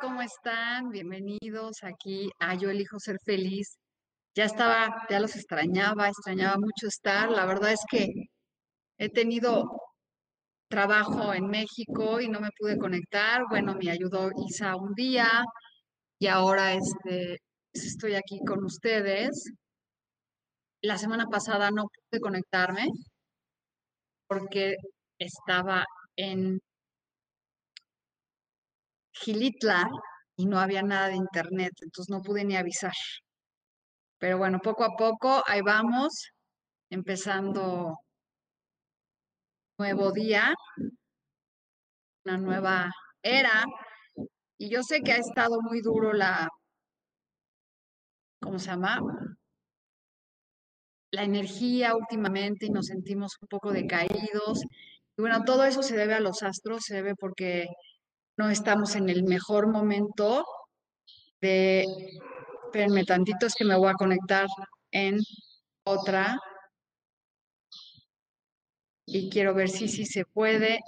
¿Cómo están? Bienvenidos aquí a Yo elijo ser feliz. Ya estaba, ya los extrañaba, extrañaba mucho estar. La verdad es que he tenido trabajo en México y no me pude conectar. Bueno, me ayudó Isa un día y ahora este, estoy aquí con ustedes. La semana pasada no pude conectarme porque estaba en Gilitla y no había nada de internet, entonces no pude ni avisar. Pero bueno, poco a poco, ahí vamos, empezando nuevo día, una nueva era. Y yo sé que ha estado muy duro la, ¿cómo se llama? La energía últimamente y nos sentimos un poco decaídos. Y bueno, todo eso se debe a los astros, se debe porque no estamos en el mejor momento de, espérenme tantito, es que me voy a conectar en otra y quiero ver si sí se puede.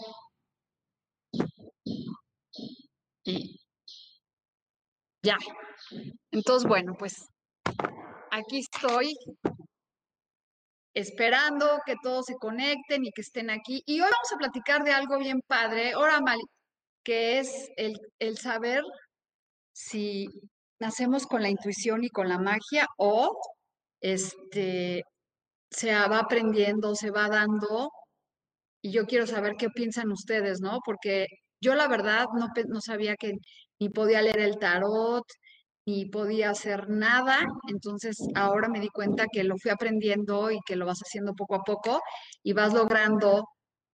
Y ya. Entonces, bueno, pues aquí estoy esperando que todos se conecten y que estén aquí. Y hoy vamos a platicar de algo bien padre. Ahora, que es el, saber si nacemos con la intuición y con la magia o este, se va aprendiendo, se va dando. Y yo quiero saber qué piensan ustedes, ¿no? Porque yo la verdad no, no sabía que ni podía leer el tarot, ni podía hacer nada. Entonces ahora me di cuenta que lo fui aprendiendo y que lo vas haciendo poco a poco y vas logrando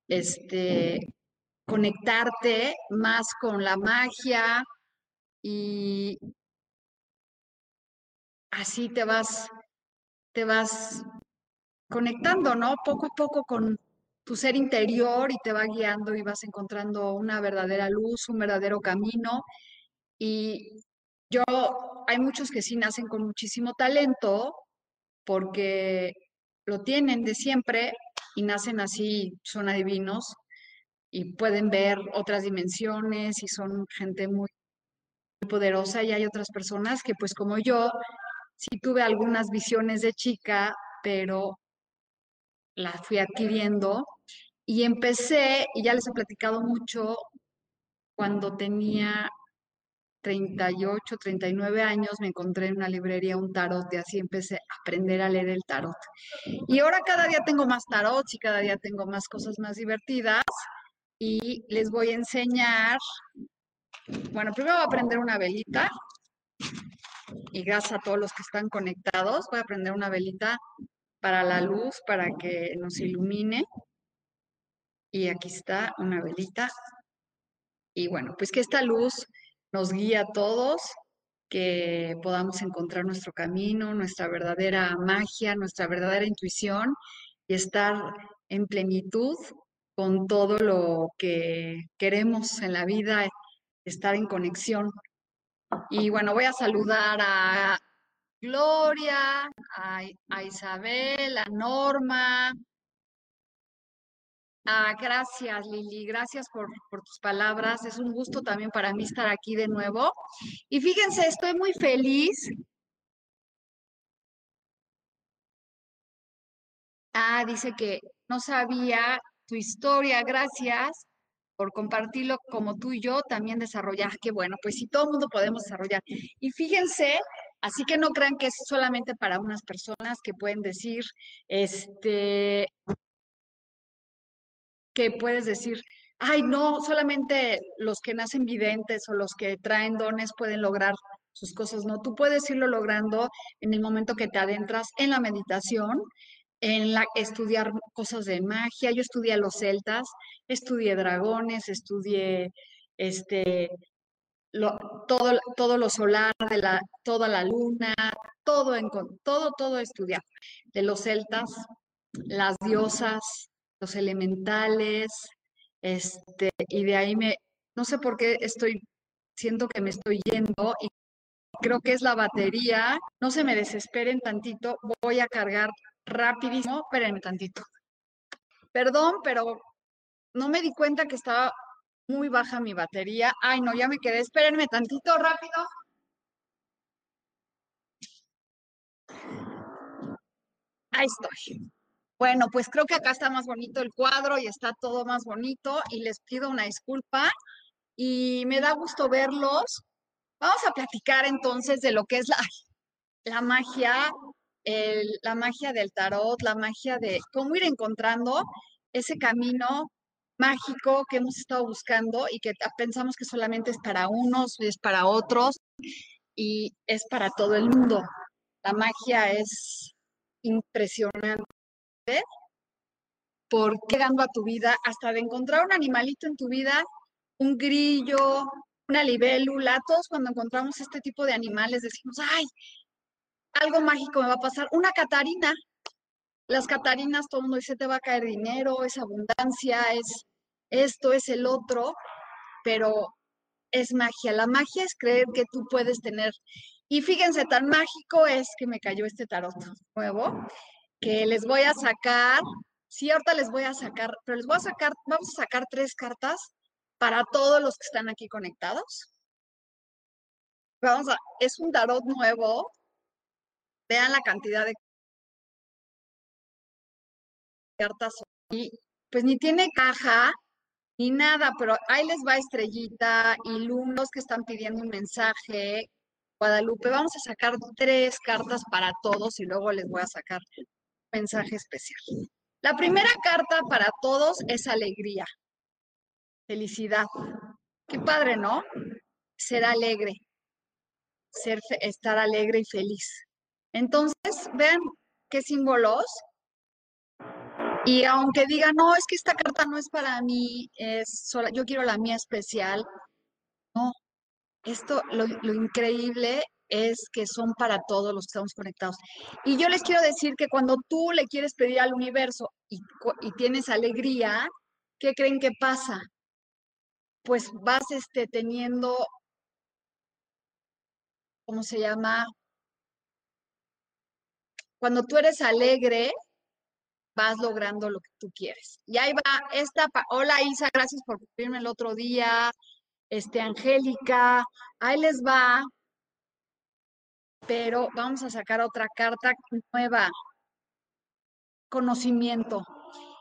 este, conectarte más con la magia y así te vas, te vas conectando, ¿no? Poco a poco con tu ser interior y te va guiando y vas encontrando una verdadera luz, un verdadero camino. Y yo, hay muchos que sí nacen con muchísimo talento porque lo tienen de siempre y nacen así, son adivinos y pueden ver otras dimensiones y son gente muy, poderosa y hay otras personas que pues como yo sí tuve algunas visiones de chica, pero las fui adquiriendo y empecé, y ya les he platicado mucho, cuando tenía 38, 39 años, me encontré en una librería un tarot y así empecé a aprender a leer el tarot. Y ahora cada día tengo más tarots y cada día tengo más cosas más divertidas y les voy a enseñar, bueno, primero voy a prender una velita y gracias a todos los que están conectados, voy a prender una velita para la luz, para que nos ilumine. Y aquí está una velita. Y bueno, pues que esta luz nos guía a todos, que podamos encontrar nuestro camino, nuestra verdadera magia, nuestra verdadera intuición y estar en plenitud con todo lo que queremos en la vida, estar en conexión. Y bueno, voy a saludar a Gloria, a, Isabel, a Norma. Ah, gracias, Lili. Gracias por, por, tus palabras. Es un gusto también para mí estar aquí de nuevo. Y fíjense, estoy muy feliz. Ah, dice que no sabía tu historia. Gracias por compartirlo como tú y yo, también desarrollar. Qué bueno, pues si todo el mundo podemos desarrollar. Y fíjense, así que no crean que es solamente para unas personas que pueden decir, este, que puedes decir, ay, no, solamente los que nacen videntes o los que traen dones pueden lograr sus cosas, no, tú puedes irlo logrando en el momento que te adentras en la meditación, en la, estudiar cosas de magia. Yo estudié los celtas, estudié dragones, estudié este, lo, todo, todo lo solar, de la, toda la luna, todo, en, todo, todo estudiar. De los celtas, las diosas, los elementales, este, y de ahí me, no sé por qué estoy, siento que me estoy yendo y creo que es la batería. No se me desesperen tantito, voy a cargar rapidísimo. Espérenme tantito. Perdón, pero no me di cuenta que estaba muy baja mi batería. Ay, no, ya me quedé. Espérenme tantito, rápido. Ahí estoy. Bueno, pues creo que acá está más bonito el cuadro y está todo más bonito y les pido una disculpa y me da gusto verlos. Vamos a platicar entonces de lo que es la, la magia, la magia del tarot, la magia de cómo ir encontrando ese camino mágico que hemos estado buscando y que pensamos que solamente es para unos, es para otros y es para todo el mundo. La magia es impresionante porque llegando a tu vida, hasta de encontrar un animalito en tu vida, un grillo, una libélula, cuando encontramos este tipo de animales decimos, ay, algo mágico me va a pasar. Una catarina. Las catarinas, todo el mundo dice, te va a caer dinero, es abundancia, es esto, es el otro, pero es magia. La magia es creer que tú puedes tener. Y fíjense, tan mágico es que me cayó este tarot nuevo, que les voy a sacar, sí, ahorita les voy a sacar, pero les voy a sacar, vamos a sacar tres cartas para todos los que están aquí conectados. Vamos a, es un tarot nuevo. Vean la cantidad de cartas y pues ni tiene caja ni nada, pero ahí les va estrellita y lumos que están pidiendo un mensaje. Guadalupe, vamos a sacar tres cartas para todos y luego les voy a sacar mensaje especial. La primera carta para todos es alegría, felicidad. Qué padre, ¿no? Ser alegre, ser, estar alegre y feliz. Entonces, vean qué símbolos. Y aunque digan, no, es que esta carta no es para mí, es sola, yo quiero la mía especial. No, esto, lo, lo increíble es que son para todos los que estamos conectados. Y yo les quiero decir que cuando tú le quieres pedir al universo y, tienes alegría, ¿qué creen que pasa? Pues vas este, teniendo, ¿cómo se llama? Cuando tú eres alegre, vas logrando lo que tú quieres. Y ahí va esta, hola Isa, gracias por cumplirme el otro día, este, Angélica, ahí les va pero vamos a sacar otra carta nueva. Conocimiento.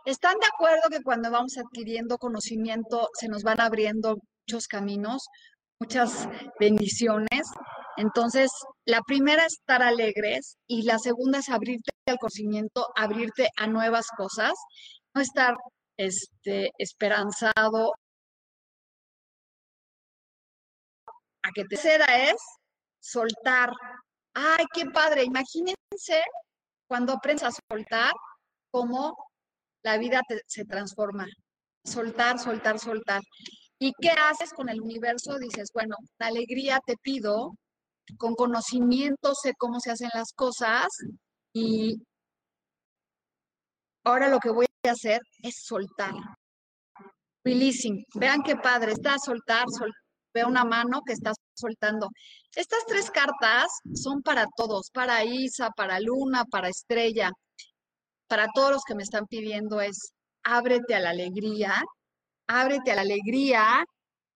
¿Están de acuerdo que cuando vamos adquiriendo conocimiento se nos van abriendo muchos caminos, muchas bendiciones? Entonces, la primera es estar alegres y la segunda es abrirte al conocimiento, abrirte a nuevas cosas, no estar este, esperanzado. A que tercera es soltar, Ay, qué padre. Imagínense cuando aprendes a soltar, cómo la vida se transforma. Soltar, soltar, soltar. ¿Y qué haces con el universo? Dices, bueno, la alegría te pido, con conocimiento sé cómo se hacen las cosas y ahora lo que voy a hacer es soltar. Releasing. Vean qué padre, está soltar, soltar. Veo una mano que está soltando. Estas tres cartas son para todos, para Isa, para Luna, para Estrella, para todos los que me están pidiendo es ábrete a la alegría, ábrete a la alegría.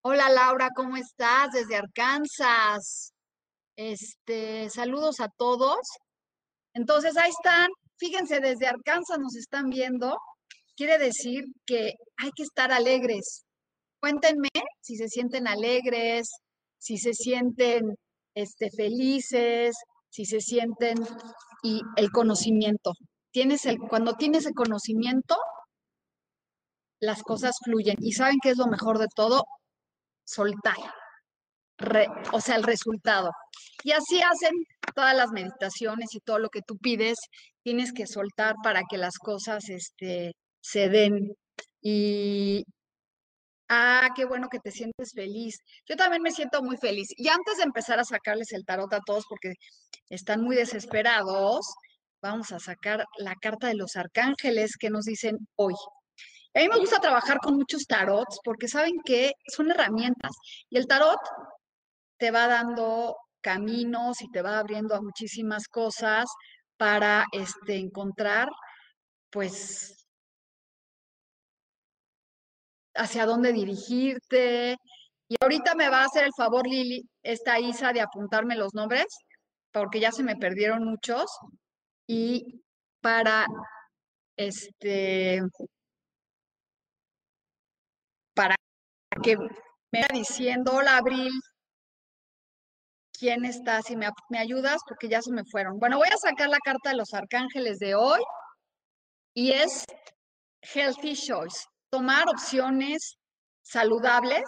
Hola Laura, ¿cómo estás? Desde Arkansas. Este, saludos a todos. Entonces, ahí están. Fíjense, desde Arkansas nos están viendo. Quiere decir que hay que estar alegres. Cuéntenme si se sienten alegres, si se sienten este, felices, si se sienten y el conocimiento. Tienes el, cuando tienes el conocimiento, las cosas fluyen. ¿Y saben qué es lo mejor de todo? Soltar. O sea, el resultado. Y así hacen todas las meditaciones y todo lo que tú pides, tienes que soltar para que las cosas este, se den. Y, ah, qué bueno que te sientes feliz. Yo también me siento muy feliz. Y antes de empezar a sacarles el tarot a todos, porque están muy desesperados, vamos a sacar la carta de los arcángeles que nos dicen hoy. A mí me gusta trabajar con muchos tarots porque saben que son herramientas y el tarot te va dando caminos y te va abriendo a muchísimas cosas para este, encontrar, pues, hacia dónde dirigirte. Y ahorita me va a hacer el favor, Lili, esta Isa, de apuntarme los nombres, porque ya se me perdieron muchos. Y para este para que me vaya diciendo, hola Abril, ¿quién está? Si me, me ayudas, porque ya se me fueron. Bueno, voy a sacar la carta de los arcángeles de hoy y es Healthy Choice, tomar opciones saludables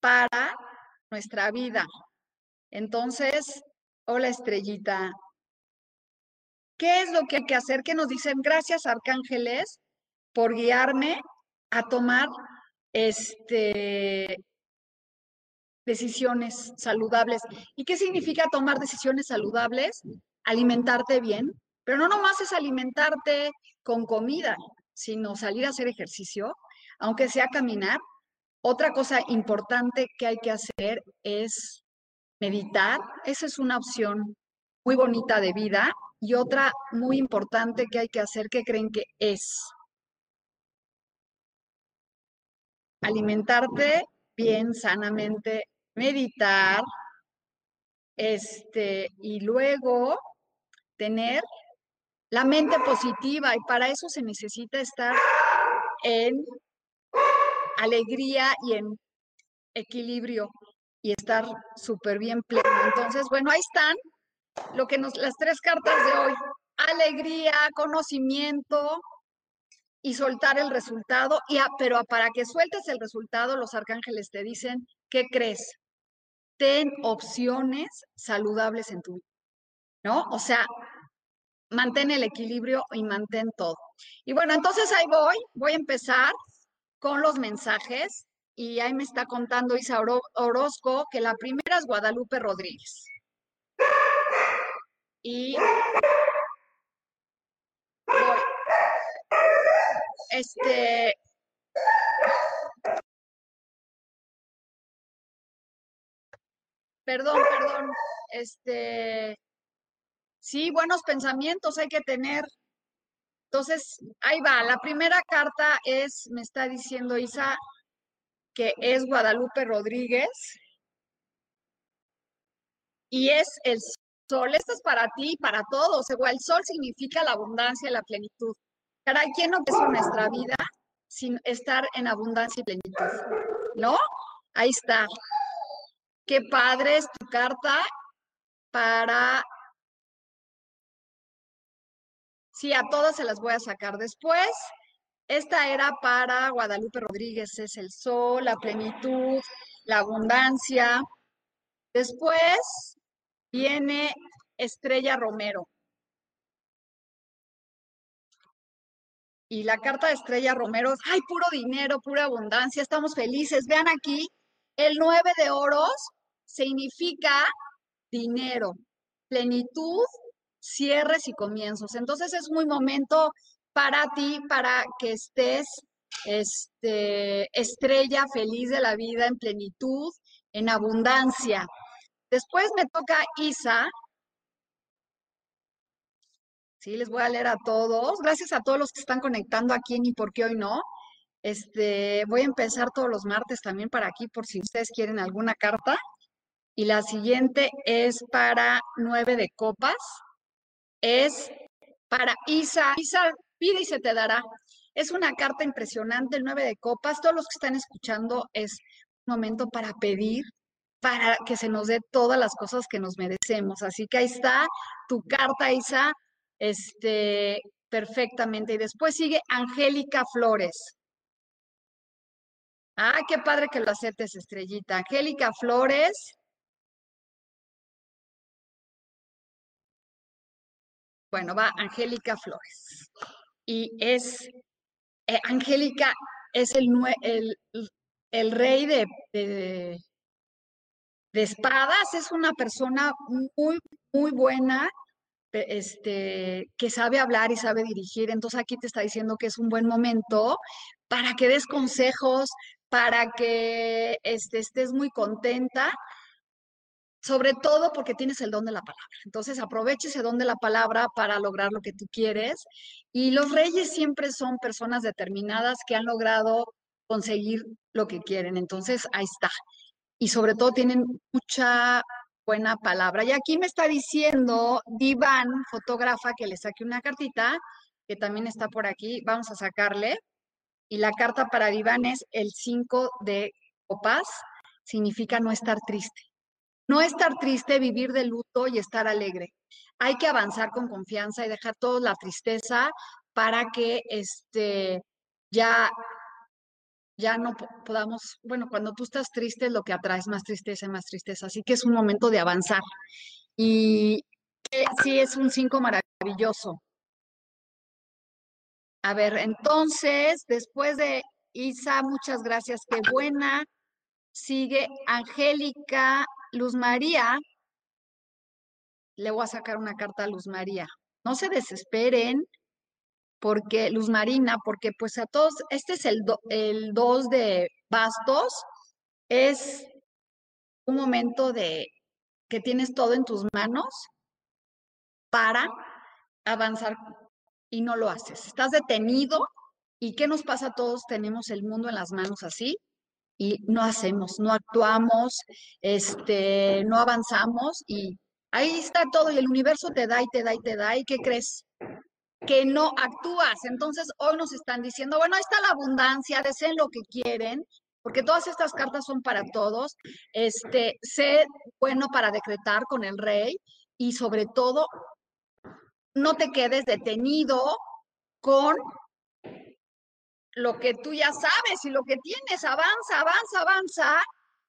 para nuestra vida. Entonces, hola estrellita. ¿Qué es lo que hay que hacer? Que nos dicen, gracias arcángeles por guiarme a tomar este, decisiones saludables. ¿Y qué significa tomar decisiones saludables? Alimentarte bien, pero no nomás es alimentarte con comida, sino salir a hacer ejercicio, aunque sea caminar. Otra cosa importante que hay que hacer es meditar. Esa es una opción muy bonita de vida. Y otra muy importante que hay que hacer, que creen que es? alimentarte bien, sanamente, meditar, este, y luego tener la mente positiva y para eso se necesita estar en alegría y en equilibrio y estar súper bien pleno. Entonces, bueno, ahí están lo que nos, las tres cartas de hoy. Alegría, conocimiento, y soltar el resultado, y pero para que sueltes el resultado, los arcángeles te dicen, ¿qué crees? Ten opciones saludables en tu vida, ¿no? O sea, mantén el equilibrio y mantén todo. Y bueno, entonces ahí voy, voy a empezar con los mensajes y ahí me está contando Isa Orozco que la primera es Guadalupe Rodríguez. Y este, perdón, perdón, este, sí, buenos pensamientos hay que tener. Entonces, ahí va, la primera carta es, me está diciendo Isa, que es Guadalupe Rodríguez, y es el sol. Esto es para ti y para todos. El sol significa la abundancia y la plenitud. Caray, ¿quién no quiso nuestra vida sin estar en abundancia y plenitud? ¿No? Ahí está. Qué padre es tu carta para... Sí, a todas se las voy a sacar después. Esta era para Guadalupe Rodríguez, es el sol, la plenitud, la abundancia. Después viene Estrella Romero. y la carta de Estrella Romero, ay, puro dinero, pura abundancia, estamos felices. Vean aquí, el 9 de oros significa dinero, plenitud, cierres y comienzos. Entonces es muy momento para ti, para que estés este, estrella, feliz de la vida, en plenitud, en abundancia. Después me toca Isa, Sí, les voy a leer a todos. Gracias a todos los que están conectando aquí en Y por qué hoy no. Este, voy a empezar todos los martes también para aquí por si ustedes quieren alguna carta. Y la siguiente es para nueve de copas. Es para Isa. Isa, pide y se te dará. Es una carta impresionante, el 9 de copas. Todos los que están escuchando es un momento para pedir, para que se nos dé todas las cosas que nos merecemos. Así que ahí está tu carta, Isa, este, perfectamente. Y después sigue Angélica Flores. Ah, qué padre que lo aceptes, estrellita. Angélica Flores. Bueno, va Angélica Flores. Y es, eh, Angélica es el, el, rey de, de, de, espadas, es una persona muy, muy buena, este, que sabe hablar y sabe dirigir. Entonces aquí te está diciendo que es un buen momento para que des consejos, para que este, estés muy contenta, sobre todo porque tienes el don de la palabra. Entonces aproveche ese don de la palabra para lograr lo que tú quieres. Y los reyes siempre son personas determinadas que han logrado conseguir lo que quieren. Entonces ahí está. Y sobre todo tienen mucha buena palabra. Y aquí me está diciendo Divan, fotógrafa, que le saque una cartita, que también está por aquí. Vamos a sacarle. Y la carta para Diván es el 5 de copas, significa no estar triste. No estar triste, vivir de luto y estar alegre. Hay que avanzar con confianza y dejar toda la tristeza para que este, ya, ya no podamos, bueno, cuando tú estás triste, lo que atraes más tristeza y más tristeza. Así que es un momento de avanzar. Y sí, es un 5 maravilloso. A ver, entonces, después de Isa, muchas gracias, qué buena. Sigue Angélica, Luz María. Le voy a sacar una carta a Luz María. No se desesperen, porque Luz Marina, porque pues a todos, este es el, el 2 de bastos, es un momento de que tienes todo en tus manos para avanzar y no lo haces. Estás detenido y ¿qué nos pasa a todos? Tenemos el mundo en las manos así y no hacemos, no actuamos, este, no avanzamos y ahí está todo y el universo te da y te da y te da y ¿qué crees? Que no actúas. Entonces hoy nos están diciendo, bueno, ahí está la abundancia, deseen lo que quieren, porque todas estas cartas son para todos. Este, sé bueno para decretar con el rey y sobre todo no te quedes detenido con lo que tú ya sabes y lo que tienes, avanza, avanza, avanza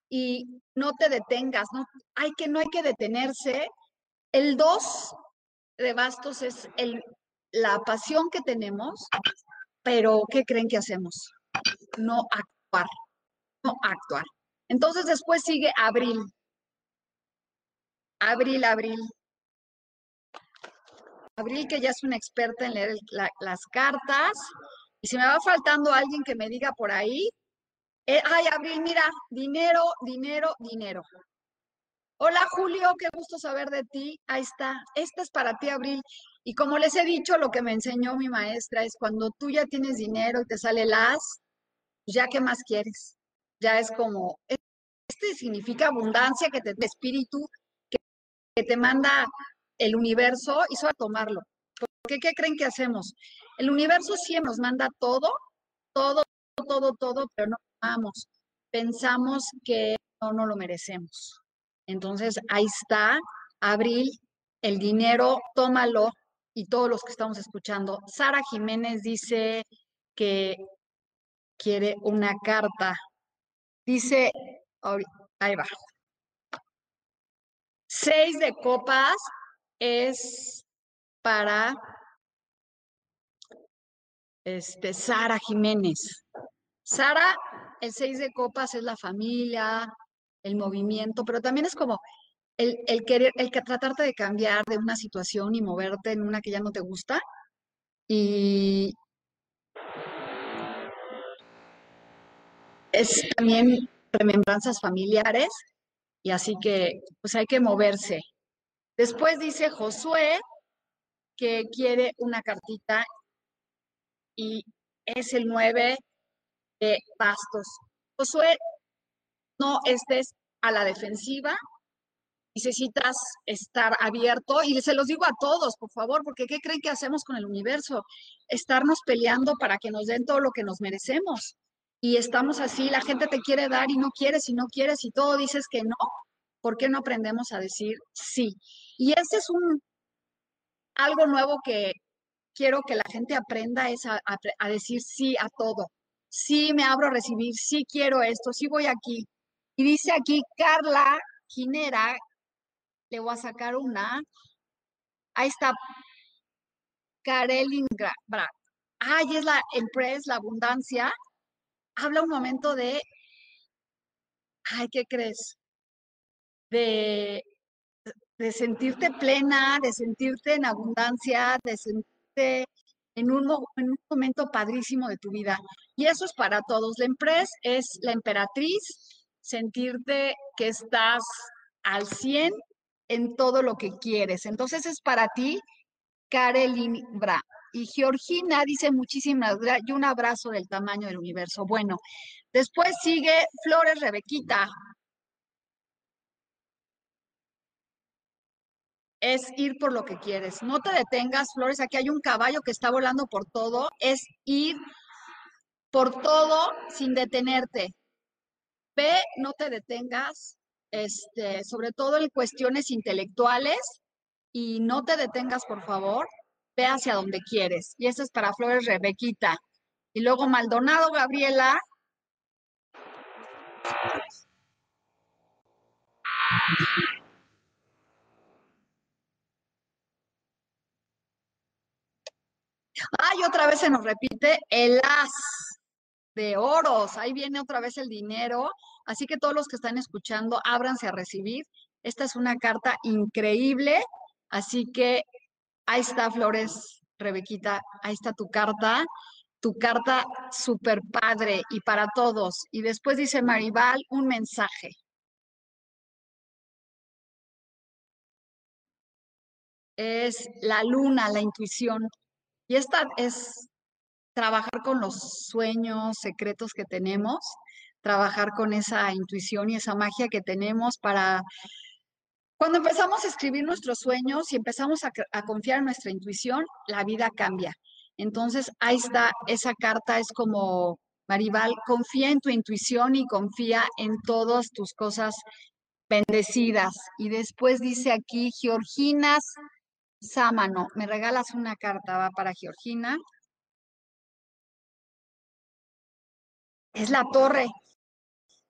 y no te detengas, no hay que no hay que detenerse. El dos de bastos es el, la pasión que tenemos, pero ¿qué creen que hacemos? No actuar, no actuar. Entonces después sigue abril. Abril, abril. Abril, que ya es una experta en leer las cartas. Y si me va faltando alguien que me diga por ahí, eh, ay, Abril, mira, dinero, dinero, dinero. Hola Julio, qué gusto saber de ti. Ahí está. Esta es para ti, Abril. Y como les he dicho, lo que me enseñó mi maestra es cuando tú ya tienes dinero y te sale las, ya qué más quieres. Ya es como, este significa abundancia que te espíritu, que te manda el universo hizo a tomarlo. Porque, ¿qué creen que hacemos? El universo siempre nos manda todo, todo, todo, todo, pero no tomamos. Pensamos que no, no lo merecemos. Entonces, ahí está, Abril, el dinero, tómalo. Y todos los que estamos escuchando. Sara Jiménez dice que quiere una carta. Dice, ahí va. Seis de copas, es para este, Sara Jiménez. Sara, el seis de copas es la familia, el movimiento, pero también es como el, el, querer, el que tratarte de cambiar de una situación y moverte en una que ya no te gusta. Y es también remembranzas familiares y así que pues hay que moverse. Después dice Josué que quiere una cartita y es el 9 de bastos. Josué, no estés a la defensiva, necesitas estar abierto y se los digo a todos, por favor, porque ¿qué creen que hacemos con el universo? Estarnos peleando para que nos den todo lo que nos merecemos. Y estamos así, la gente te quiere dar y no quieres y no quieres y todo dices que no. ¿Por qué no aprendemos a decir sí? Y ese es un algo nuevo que quiero que la gente aprenda es a, decir sí a todo. Sí me abro a recibir, sí quiero esto, sí voy aquí. Y dice aquí Carla Quinera, le voy a sacar una. Ahí está. Karelingrad. Ay, es la empresa, la abundancia. Habla un momento de. Ay, ¿qué crees? De, sentirte plena, de sentirte en abundancia, de sentirte en un, en un momento padrísimo de tu vida. Y eso es para todos. La empresa es la emperatriz, sentirte que estás al 100 en todo lo que quieres. Entonces es para ti, Karelin Bra. Y Georgina dice muchísimas gracias y un abrazo del tamaño del universo. Bueno, después sigue Flores Rebequita. Es ir por lo que quieres. No te detengas, Flores. Aquí hay un caballo que está volando por todo. Es ir por todo sin detenerte. Ve, no te detengas, este, sobre todo en cuestiones intelectuales, y no te detengas, por favor, ve hacia donde quieres. Y eso es para Flores Rebequita. Y luego Maldonado Gabriela. Ay, otra vez se nos repite el as de oros. Ahí viene otra vez el dinero. Así que todos los que están escuchando, ábranse a recibir. Esta es una carta increíble. Así que ahí está, Flores, Rebequita. Ahí está tu carta. Tu carta super padre y para todos. Y después dice Maribal un mensaje. Es la luna, la intuición. Y esta es trabajar con los sueños secretos que tenemos, trabajar con esa intuición y esa magia que tenemos para... Cuando empezamos a escribir nuestros sueños y empezamos a, confiar en nuestra intuición, la vida cambia. Entonces, ahí está, esa carta es como, Maribal, confía en tu intuición y confía en todas tus cosas bendecidas. Y después dice aquí, Georginas Sámano, me regalas una carta, va para Georgina. es la torre.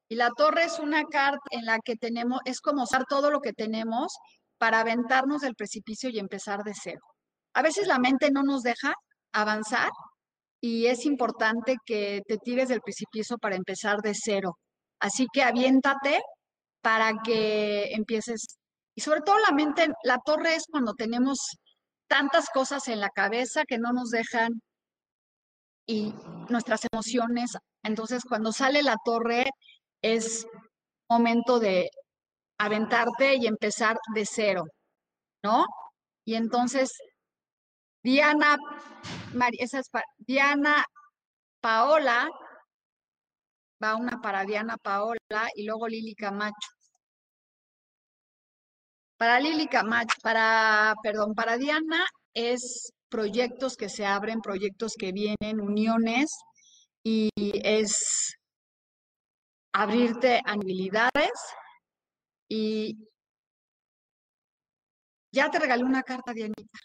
Y la torre es una carta en la que tenemos, es como usar todo lo que tenemos para aventarnos del precipicio y empezar de cero. A veces la mente no nos deja avanzar y es importante que te tires del precipicio para empezar de cero. Así que aviéntate para que empieces. Y sobre todo la mente, la torre es cuando tenemos tantas cosas en la cabeza que no nos dejan y nuestras emociones entonces, cuando sale la torre, es momento de aventarte y empezar de cero, ¿no? Y entonces, Diana, esa es Diana Paola, va una para Diana Paola y luego Lili Camacho. Para Lili Camacho, para, perdón, para Diana es proyectos que se abren, proyectos que vienen, uniones, y es abrirte a habilidades y ya te regalé una carta, Dianita.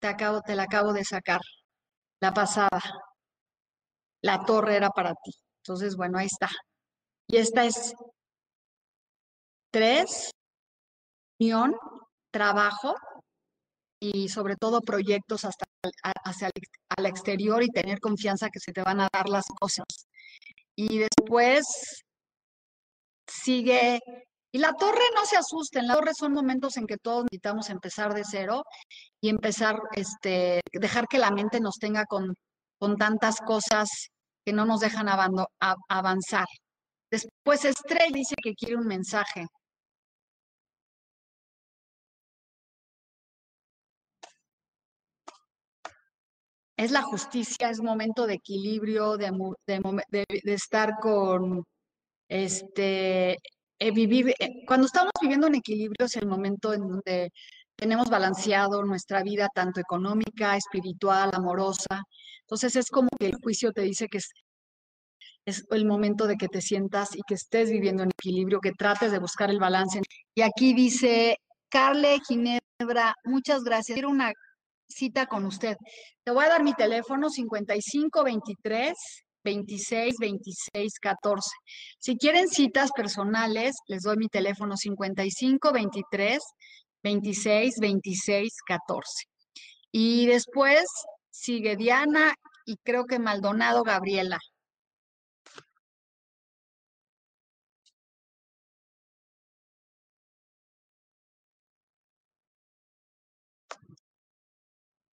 Te, acabo, te la acabo de sacar, la pasada. La torre era para ti. Entonces, bueno, ahí está. Y esta es tres, unión, trabajo y sobre todo proyectos hasta hacia al exterior y tener confianza que se te van a dar las cosas. Y después sigue, y la torre no se asusten, la torre son momentos en que todos necesitamos empezar de cero y empezar, este, dejar que la mente nos tenga con, con tantas cosas que no nos dejan avanzar. Después Estrella dice que quiere un mensaje. Es la justicia, es momento de equilibrio, de, de, de, estar con, este, eh, vivir, eh, cuando estamos viviendo en equilibrio es el momento en donde tenemos balanceado nuestra vida tanto económica, espiritual, amorosa. Entonces es como que el juicio te dice que es, es el momento de que te sientas y que estés viviendo en equilibrio, que trates de buscar el balance. Y aquí dice, Carle Ginebra, muchas gracias. Quiero una cita con usted. Te voy a dar mi teléfono 5523 26 26 14. Si quieren citas personales, les doy mi teléfono 55 23 26 26 14. Y después sigue Diana y creo que Maldonado Gabriela.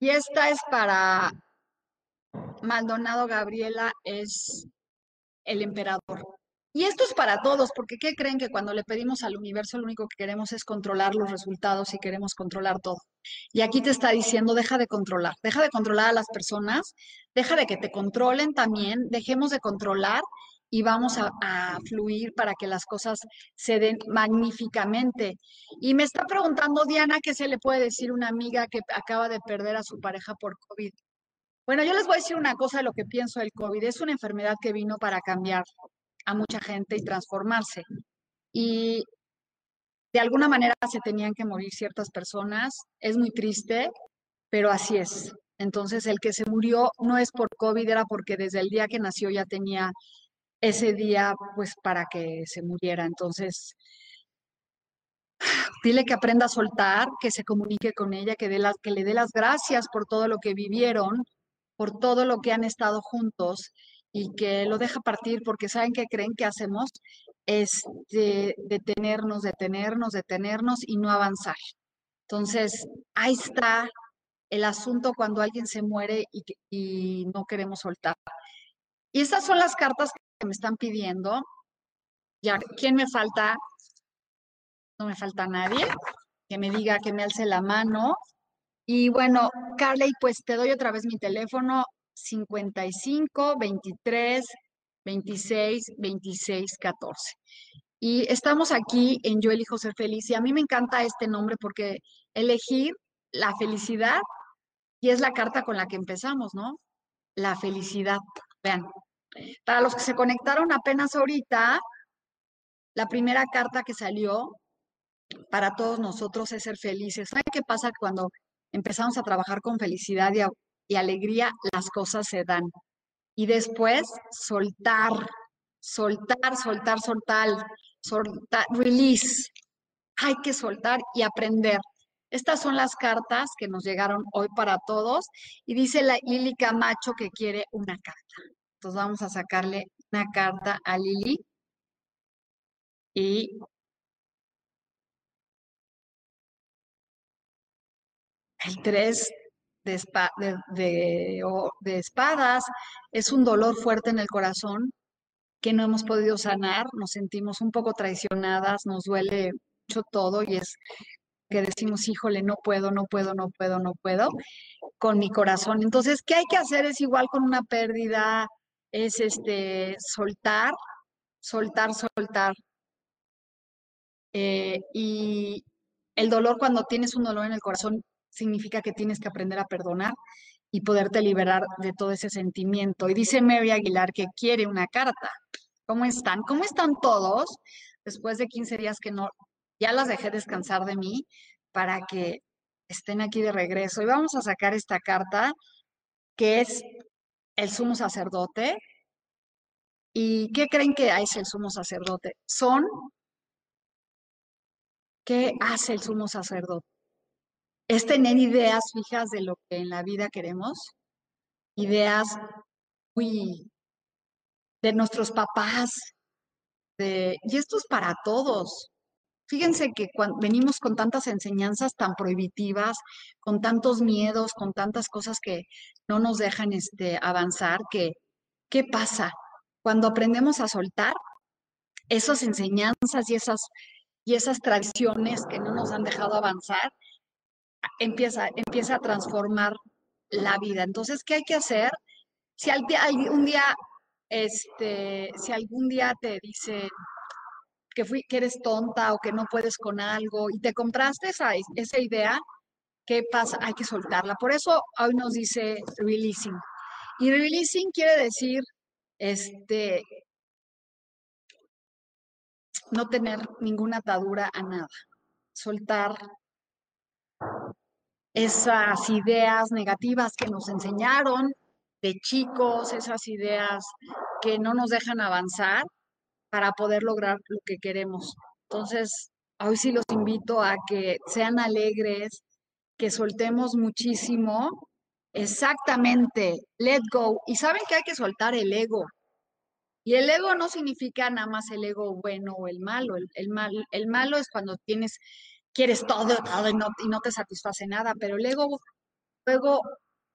Y esta es para Maldonado Gabriela, es el emperador. Y esto es para todos, porque ¿qué creen que cuando le pedimos al universo lo único que queremos es controlar los resultados y queremos controlar todo? Y aquí te está diciendo, deja de controlar, deja de controlar a las personas, deja de que te controlen también, dejemos de controlar y vamos a, a, fluir para que las cosas se den magníficamente. Y me está preguntando Diana qué se le puede decir a una amiga que acaba de perder a su pareja por COVID. Bueno, yo les voy a decir una cosa de lo que pienso del COVID. Es una enfermedad que vino para cambiar a mucha gente y transformarse. Y de alguna manera se tenían que morir ciertas personas. Es muy triste, pero así es. Entonces, el que se murió no es por COVID, era porque desde el día que nació ya tenía ese día pues para que se muriera. Entonces, dile que aprenda a soltar, que se comunique con ella, que, le dé las gracias por todo lo que vivieron, por todo lo que han estado juntos y que lo deja partir porque saben que creen que hacemos es detenernos, detenernos, detenernos y no avanzar. Entonces, ahí está el asunto cuando alguien se muere y, y no queremos soltar. Y estas son las cartas me están pidiendo. Ya, ¿quién me falta? No me falta nadie. Que me diga, que me alce la mano. Y bueno, Carly, pues te doy otra vez mi teléfono 55 23 26 26 14. Y estamos aquí en Yo elijo ser feliz. Y a mí me encanta este nombre porque elegir la felicidad y es la carta con la que empezamos, ¿no? La felicidad. Vean, para los que se conectaron apenas ahorita, la primera carta que salió para todos nosotros es ser felices. ¿Sabe qué pasa cuando empezamos a trabajar con felicidad y, y alegría? Las cosas se dan. Y después, soltar, soltar, soltar, soltar, soltar, release. Hay que soltar y aprender. Estas son las cartas que nos llegaron hoy para todos. Y dice la Lili Camacho que quiere una carta. Entonces vamos a sacarle una carta a Lili. Y el 3 de, de, espadas es un dolor fuerte en el corazón que no hemos podido sanar, nos sentimos un poco traicionadas, nos duele mucho todo y es que decimos, híjole, no puedo, no puedo, no puedo, no puedo, con mi corazón. Entonces, ¿qué hay que hacer? Es igual con una pérdida, es este soltar, soltar, soltar. Eh, y el dolor, cuando tienes un dolor en el corazón, significa que tienes que aprender a perdonar y poderte liberar de todo ese sentimiento. Y dice Mary Aguilar que quiere una carta. ¿Cómo están? ¿Cómo están todos? Después de 15 días que no, ya las dejé descansar de mí para que estén aquí de regreso. Y vamos a sacar esta carta que es el sumo sacerdote. ¿Y qué creen que es el sumo sacerdote? Son, ¿qué hace el sumo sacerdote? Es tener ideas fijas de lo que en la vida queremos, ideas muy de nuestros papás, de, y esto es para todos. Fíjense que cuando venimos con tantas enseñanzas tan prohibitivas, con tantos miedos, con tantas cosas que no nos dejan este, avanzar, que, ¿qué pasa? Cuando aprendemos a soltar esas enseñanzas y esas, y esas tradiciones que no nos han dejado avanzar, empieza, empieza a transformar la vida. Entonces, ¿qué hay que hacer? Si algún día, este, si algún día te dicen, que, que eres tonta o que no puedes con algo y te compraste esa, esa idea, ¿qué pasa? Hay que soltarla. Por eso hoy nos dice releasing. Y releasing quiere decir, este, no tener ninguna atadura a nada, soltar esas ideas negativas que nos enseñaron de chicos, esas ideas que no nos dejan avanzar para poder lograr lo que queremos. Entonces, hoy sí los invito a que sean alegres, que soltemos muchísimo. Exactamente, let go. Y saben que hay que soltar el ego. Y el ego no significa nada más el ego bueno o el malo. El, mal, el malo es cuando tienes, quieres todo, todo y no, y no te satisface nada. Pero el ego, luego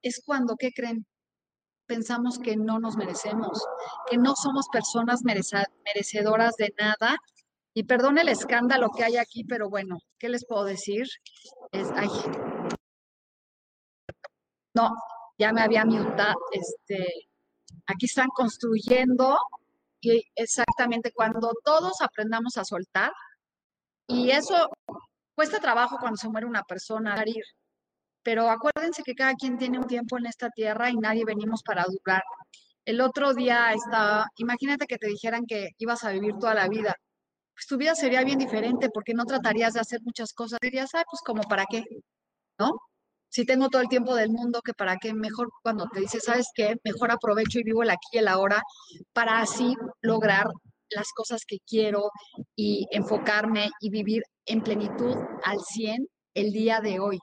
es cuando, ¿qué creen? Pensamos que no nos merecemos, que no somos personas merecedoras de nada. Y perdón el escándalo que hay aquí, pero bueno, ¿qué les puedo decir? Es, ay, no, ya me había mutado, este, aquí están construyendo y exactamente cuando todos aprendamos a soltar, y eso cuesta trabajo cuando se muere una persona, pero acuérdense que cada quien tiene un tiempo en esta tierra y nadie venimos para durar. El otro día estaba, imagínate que te dijeran que ibas a vivir toda la vida, pues tu vida sería bien diferente porque no tratarías de hacer muchas cosas, dirías, ay, pues como para qué, ¿no? si tengo todo el tiempo del mundo, que para qué, mejor cuando te dices, ¿sabes qué? Mejor aprovecho y vivo el aquí y el ahora para así lograr las cosas que quiero y enfocarme y vivir en plenitud al 100 el día de hoy.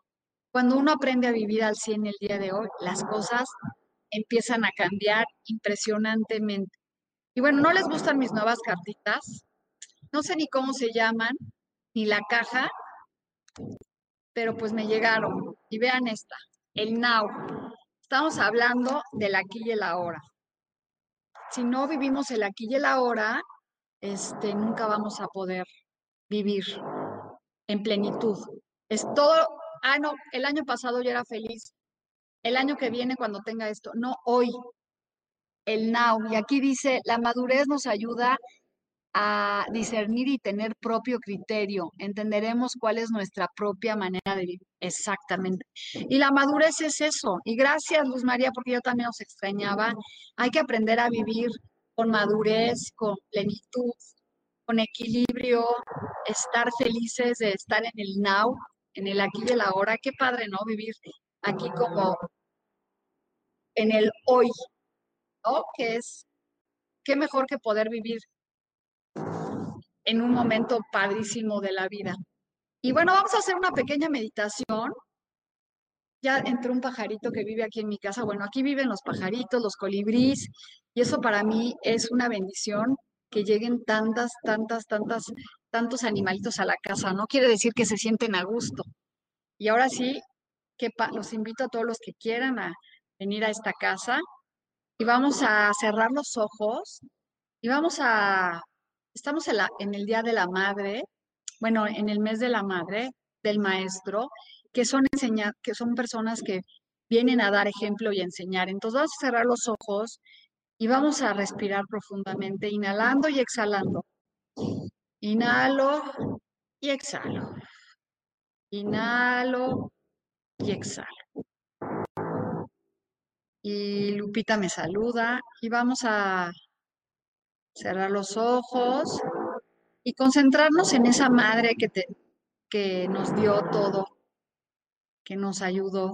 Cuando uno aprende a vivir al 100 el día de hoy, las cosas empiezan a cambiar impresionantemente. Y bueno, no les gustan mis nuevas cartitas, no sé ni cómo se llaman, ni la caja, pero pues me llegaron. Y vean esta, el now. Estamos hablando del aquí y el ahora. Si no vivimos el aquí y el ahora, este, nunca vamos a poder vivir en plenitud. Es todo, ah, no, el año pasado yo era feliz. El año que viene cuando tenga esto, no hoy, el now. Y aquí dice, la madurez nos ayuda a discernir y tener propio criterio. Entenderemos cuál es nuestra propia manera de vivir. Exactamente. Y la madurez es eso. Y gracias, Luz María, porque yo también os extrañaba. Hay que aprender a vivir con madurez, con plenitud, con equilibrio, estar felices de estar en el now, en el aquí y el ahora. Qué padre, ¿no? Vivir aquí como en el hoy, ¿no? Que es, qué mejor que poder vivir en un momento padrísimo de la vida. Y bueno, vamos a hacer una pequeña meditación. Ya entró un pajarito que vive aquí en mi casa. Bueno, aquí viven los pajaritos, los colibríes, y eso para mí es una bendición que lleguen tantas, tantas, tantas, tantos animalitos a la casa. No quiere decir que se sienten a gusto. Y ahora sí, que los invito a todos los que quieran a venir a esta casa y vamos a cerrar los ojos y vamos a Estamos en, el Día de la Madre, bueno, en el mes de la Madre, del Maestro, que son, que son personas que vienen a dar ejemplo y enseñar. Entonces vamos a cerrar los ojos y vamos a respirar profundamente, inhalando y exhalando. Inhalo y exhalo. Inhalo y exhalo. Y Lupita me saluda y vamos a cerrar los ojos y concentrarnos en esa madre que, te, que nos dio todo, que nos ayudó,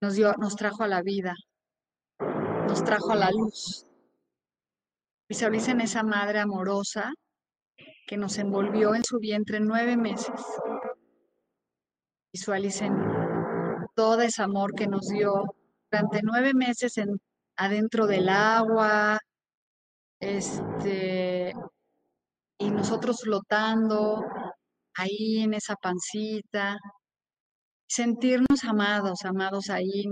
nos, dio, nos trajo a la vida, nos trajo a la luz. Visualicen esa madre amorosa que nos envolvió en su vientre nueve meses. Visualicen todo ese amor que nos dio durante nueve meses en, adentro del agua, este, y nosotros flotando ahí en esa pancita, sentirnos amados, amados ahí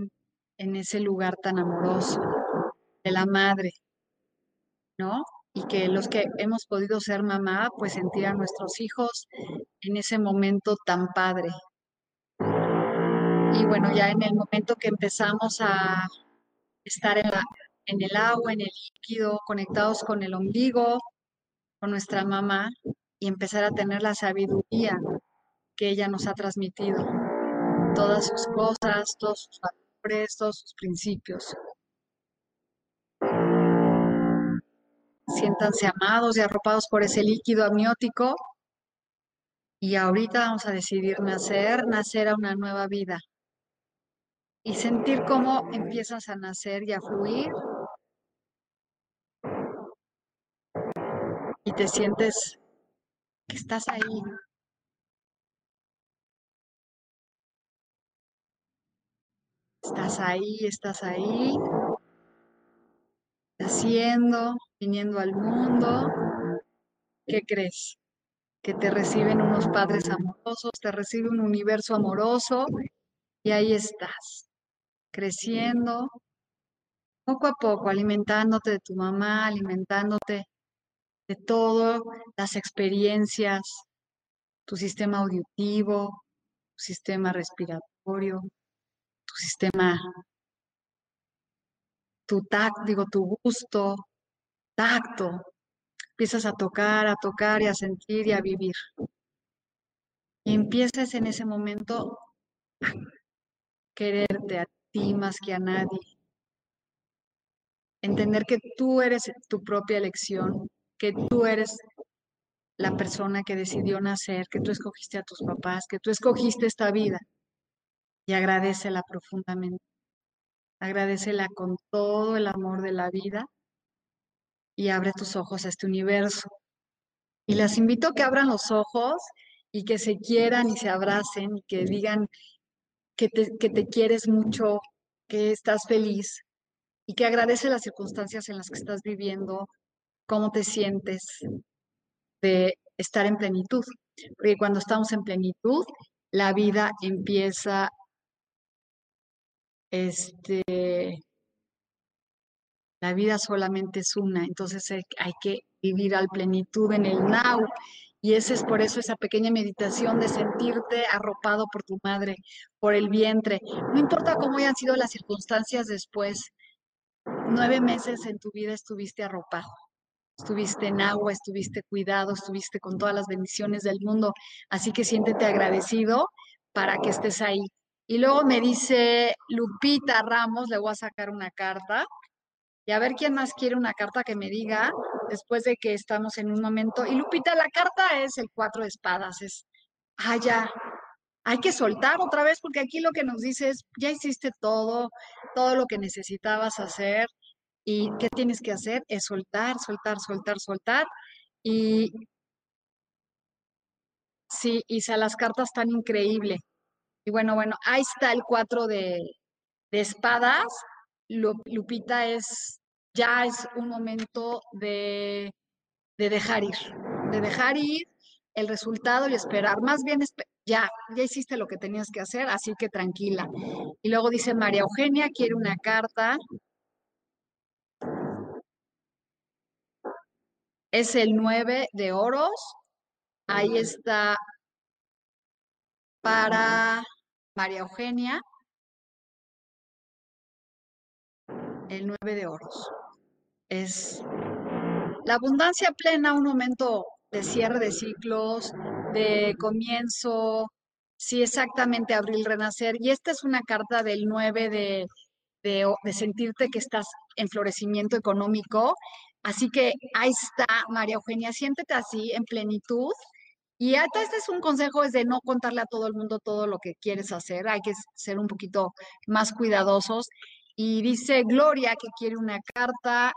en, ese lugar tan amoroso de la madre, ¿no? Y que los que hemos podido ser mamá, pues sentir a nuestros hijos en ese momento tan padre. Y bueno, ya en el momento que empezamos a estar en el agua, en el líquido, conectados con el ombligo. con nuestra mamá y empezar a tener la sabiduría que ella nos ha transmitido. Todas sus cosas, todos sus valores, todos sus principios. Siéntanse amados y arropados por ese líquido amniótico. Y ahorita vamos a decidir nacer, nacer a una nueva vida. Y sentir cómo empiezas a nacer y a fluir. Y te sientes que estás ahí. Estás ahí, estás ahí haciendo, viniendo al mundo, ¿qué crees? Que te reciben unos padres amorosos, te recibe un universo amoroso y ahí estás, creciendo, poco a poco, alimentándote de tu mamá, alimentándote de todo, las experiencias, tu sistema auditivo, tu sistema respiratorio, tu sistema tu tacto, digo, tu gusto, tacto. Empiezas a tocar, a tocar y a sentir y a vivir. Y empiezas en ese momento a quererte a ti más que a nadie. Entender que tú eres tu propia elección, que tú eres la persona que decidió nacer, que tú escogiste a tus papás, que tú escogiste esta vida. Y agradecela profundamente. Agradecela con todo el amor de la vida y abre tus ojos a este universo. Y las invito a que abran los ojos y que se quieran y se abracen y que digan que te, que te quieres mucho, que estás feliz y que agradece las circunstancias en las que estás viviendo, cómo te sientes de estar en plenitud. Porque cuando estamos en plenitud, la vida empieza este, la vida solamente es una, entonces hay que vivir al plenitud en el now. Y ese es por eso esa pequeña meditación de sentirte arropado por tu madre, por el vientre. No importa cómo hayan sido las circunstancias después, nueve meses en tu vida estuviste arropado. Estuviste en agua, estuviste cuidado, estuviste con todas las bendiciones del mundo. Así que siéntete agradecido para que estés ahí. Y luego me dice Lupita Ramos, le voy a sacar una carta. Y a ver quién más quiere una carta que me diga después de que estamos en un momento. Y Lupita, la carta es el cuatro de espadas. Es, ah, ya, hay que soltar otra vez porque aquí lo que nos dice es, ya hiciste todo, todo lo que necesitabas hacer. ¿Y qué tienes que hacer? Es soltar, soltar, soltar, soltar. Y sí, y sea, las cartas tan increíble. Y bueno, bueno, ahí está el cuatro de, espadas. Lupita es, ya es un momento de, dejar ir, de dejar ir el resultado y esperar. Más bien, ya, ya hiciste lo que tenías que hacer, así que tranquila. Y luego dice María Eugenia, quiere una carta. Es el nueve de oros. Ahí está para María Eugenia, el nueve de oros. Es la abundancia plena, un momento de cierre de ciclos, de comienzo, sí, exactamente, abril, renacer. Y esta es una carta del 9 de, de, de, sentirte que estás en florecimiento económico. Así que ahí está, María Eugenia, siéntete así, en plenitud, y hasta este es un consejo, es de no contarle a todo el mundo todo lo que quieres hacer, hay que ser un poquito más cuidadosos. Y dice Gloria que quiere una carta.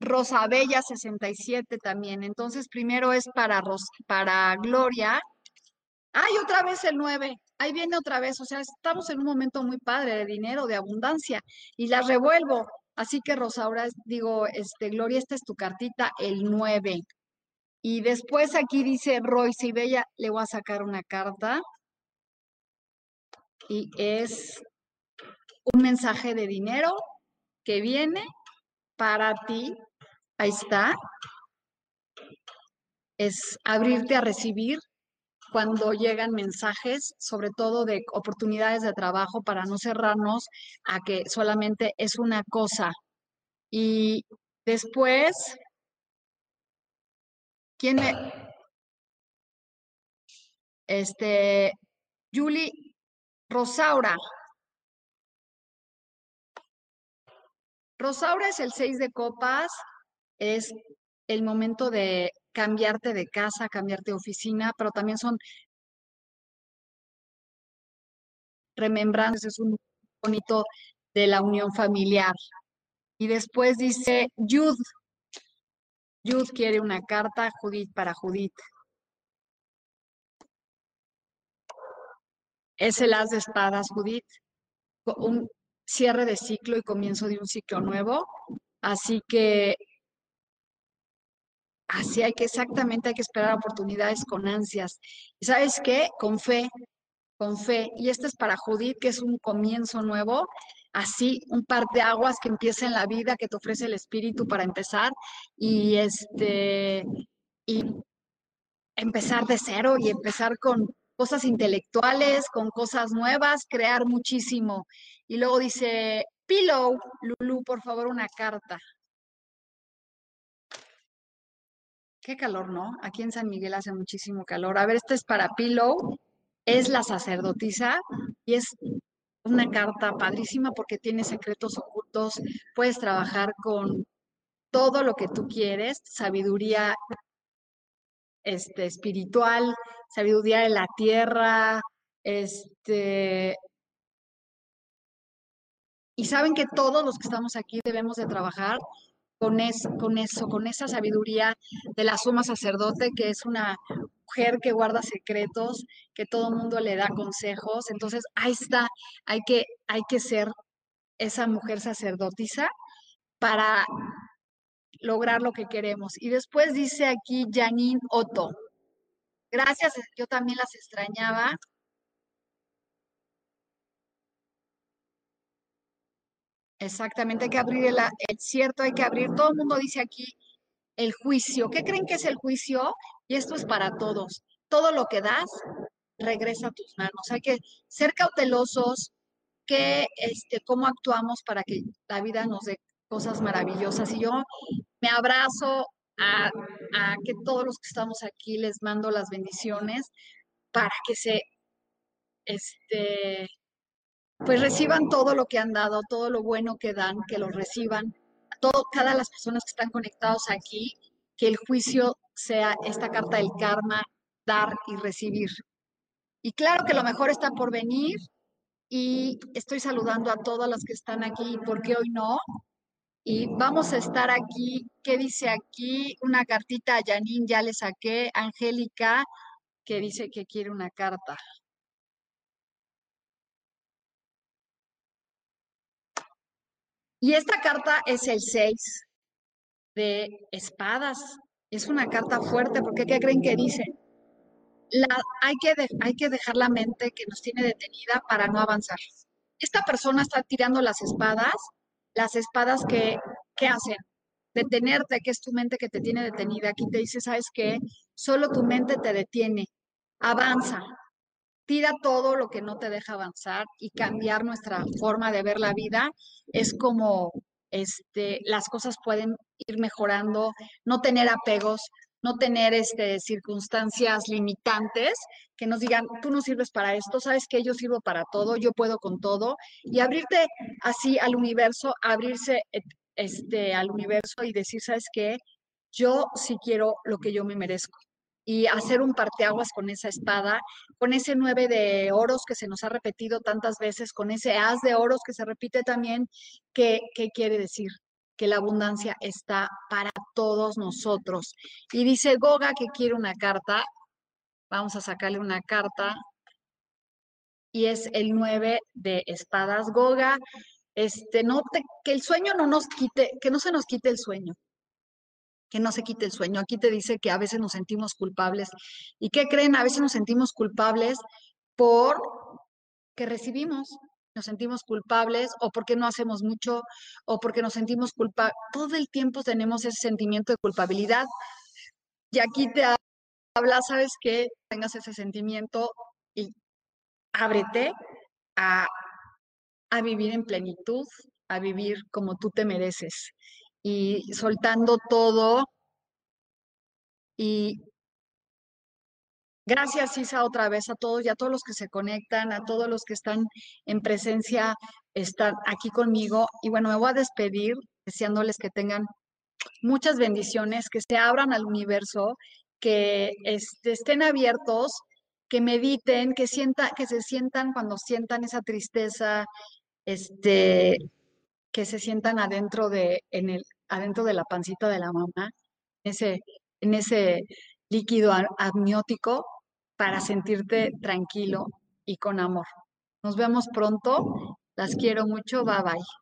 Rosa Bella 67 también. Entonces, primero es para, para Gloria. Ay, otra vez el 9. Ahí viene otra vez. O sea, estamos en un momento muy padre de dinero, de abundancia. Y la revuelvo. Así que Rosaura, digo, este, Gloria, esta es tu cartita, el 9. Y después aquí dice Royce y Bella, le voy a sacar una carta. Y es un mensaje de dinero que viene para ti. Ahí está. Es abrirte a recibir cuando llegan mensajes, sobre todo de oportunidades de trabajo, para no cerrarnos a que solamente es una cosa. Y después, ¿quién me? Este, Julie Rosaura. Rosaura es el seis de copas, es el momento de cambiarte de casa, cambiarte de oficina, pero también son remembranzas, es un bonito de la unión familiar. Y después dice Yud. Yud quiere una carta, Judith para Judith. Es el as de espadas, Judith. Un cierre de ciclo y comienzo de un ciclo nuevo. Así que así hay que exactamente hay que esperar oportunidades con ansias. ¿Y sabes qué? Con fe, con fe. Y este es para Judith, que es un comienzo nuevo así un par de aguas que empieza en la vida que te ofrece el espíritu para empezar y este y empezar de cero y empezar con cosas intelectuales, con cosas nuevas, crear muchísimo. Y luego dice, Pillow, Lulu, por favor, una carta. Qué calor, ¿no? Aquí en San Miguel hace muchísimo calor. A ver, este es para Pillow, es la sacerdotisa y es una carta padrísima porque tiene secretos ocultos, puedes trabajar con todo lo que tú quieres, sabiduría este, espiritual, sabiduría de la tierra, este, y saben que todos los que estamos aquí debemos de trabajar con, con eso, con esa sabiduría de la suma sacerdote, que es una mujer que guarda secretos, que todo mundo le da consejos. Entonces, ahí está, hay que, hay que ser esa mujer sacerdotisa para lograr lo que queremos. Y después dice aquí Janine Otto. Gracias, yo también las extrañaba. Exactamente, hay que abrir el, cierto, hay que abrir. Todo el mundo dice aquí el juicio. ¿Qué creen que es el juicio? Y esto es para todos. Todo lo que das regresa a tus manos. Hay que ser cautelosos, que este, cómo actuamos para que la vida nos dé cosas maravillosas. Y yo me abrazo a, a que todos los que estamos aquí les mando las bendiciones para que se este, pues reciban todo lo que han dado, todo lo bueno que dan, que lo reciban. Todo, cada las personas que están conectados aquí, que el juicio sea esta carta del karma, dar y recibir. Y claro que lo mejor está por venir y estoy saludando a todas las que están aquí, porque hoy no. Y vamos a estar aquí, ¿qué dice aquí? Una cartita a Janine, ya le saqué, Angélica, que dice que quiere una carta. Y esta carta es el 6 de espadas. Es una carta fuerte porque ¿qué creen que dice? La, hay, que hay que dejar la mente que nos tiene detenida para no avanzar. Esta persona está tirando las espadas, las espadas que, ¿qué hacen? Detenerte, que es tu mente que te tiene detenida. Aquí te dice, ¿sabes qué? Solo tu mente te detiene. Avanza, tira todo lo que no te deja avanzar y cambiar nuestra forma de ver la vida es como este, las cosas pueden ir mejorando, no tener apegos, no tener este, circunstancias limitantes que nos digan, tú no sirves para esto, sabes que yo sirvo para todo, yo puedo con todo, y abrirte así al universo, abrirse este, al universo y decir, sabes qué, yo sí quiero lo que yo me merezco y hacer un parteaguas con esa espada, con ese nueve de oros que se nos ha repetido tantas veces, con ese as de oros que se repite también, ¿qué, quiere decir? Que la abundancia está para todos nosotros. Y dice Goga que quiere una carta, vamos a sacarle una carta, y es el nueve de espadas. Goga, este, no que el sueño no nos quite, que no se nos quite el sueño que no se quite el sueño. Aquí te dice que a veces nos sentimos culpables. ¿Y qué creen? A veces nos sentimos culpables por que recibimos, nos sentimos culpables o porque no hacemos mucho o porque nos sentimos culpables. Todo el tiempo tenemos ese sentimiento de culpabilidad. Y aquí te habla, ¿sabes qué? Tengas ese sentimiento y ábrete a, a vivir en plenitud, a vivir como tú te mereces. Y soltando todo. Y gracias, Isa, otra vez a todos y a todos los que se conectan, a todos los que están en presencia, están aquí conmigo. Y bueno, me voy a despedir deseándoles que tengan muchas bendiciones, que se abran al universo, que este, estén abiertos, que mediten, que sienta, que se sientan cuando sientan esa tristeza, este, que se sientan adentro de, en el, adentro de la pancita de la mamá, ese, en ese líquido amniótico para sentirte tranquilo y con amor. Nos vemos pronto. Las quiero mucho. Bye bye.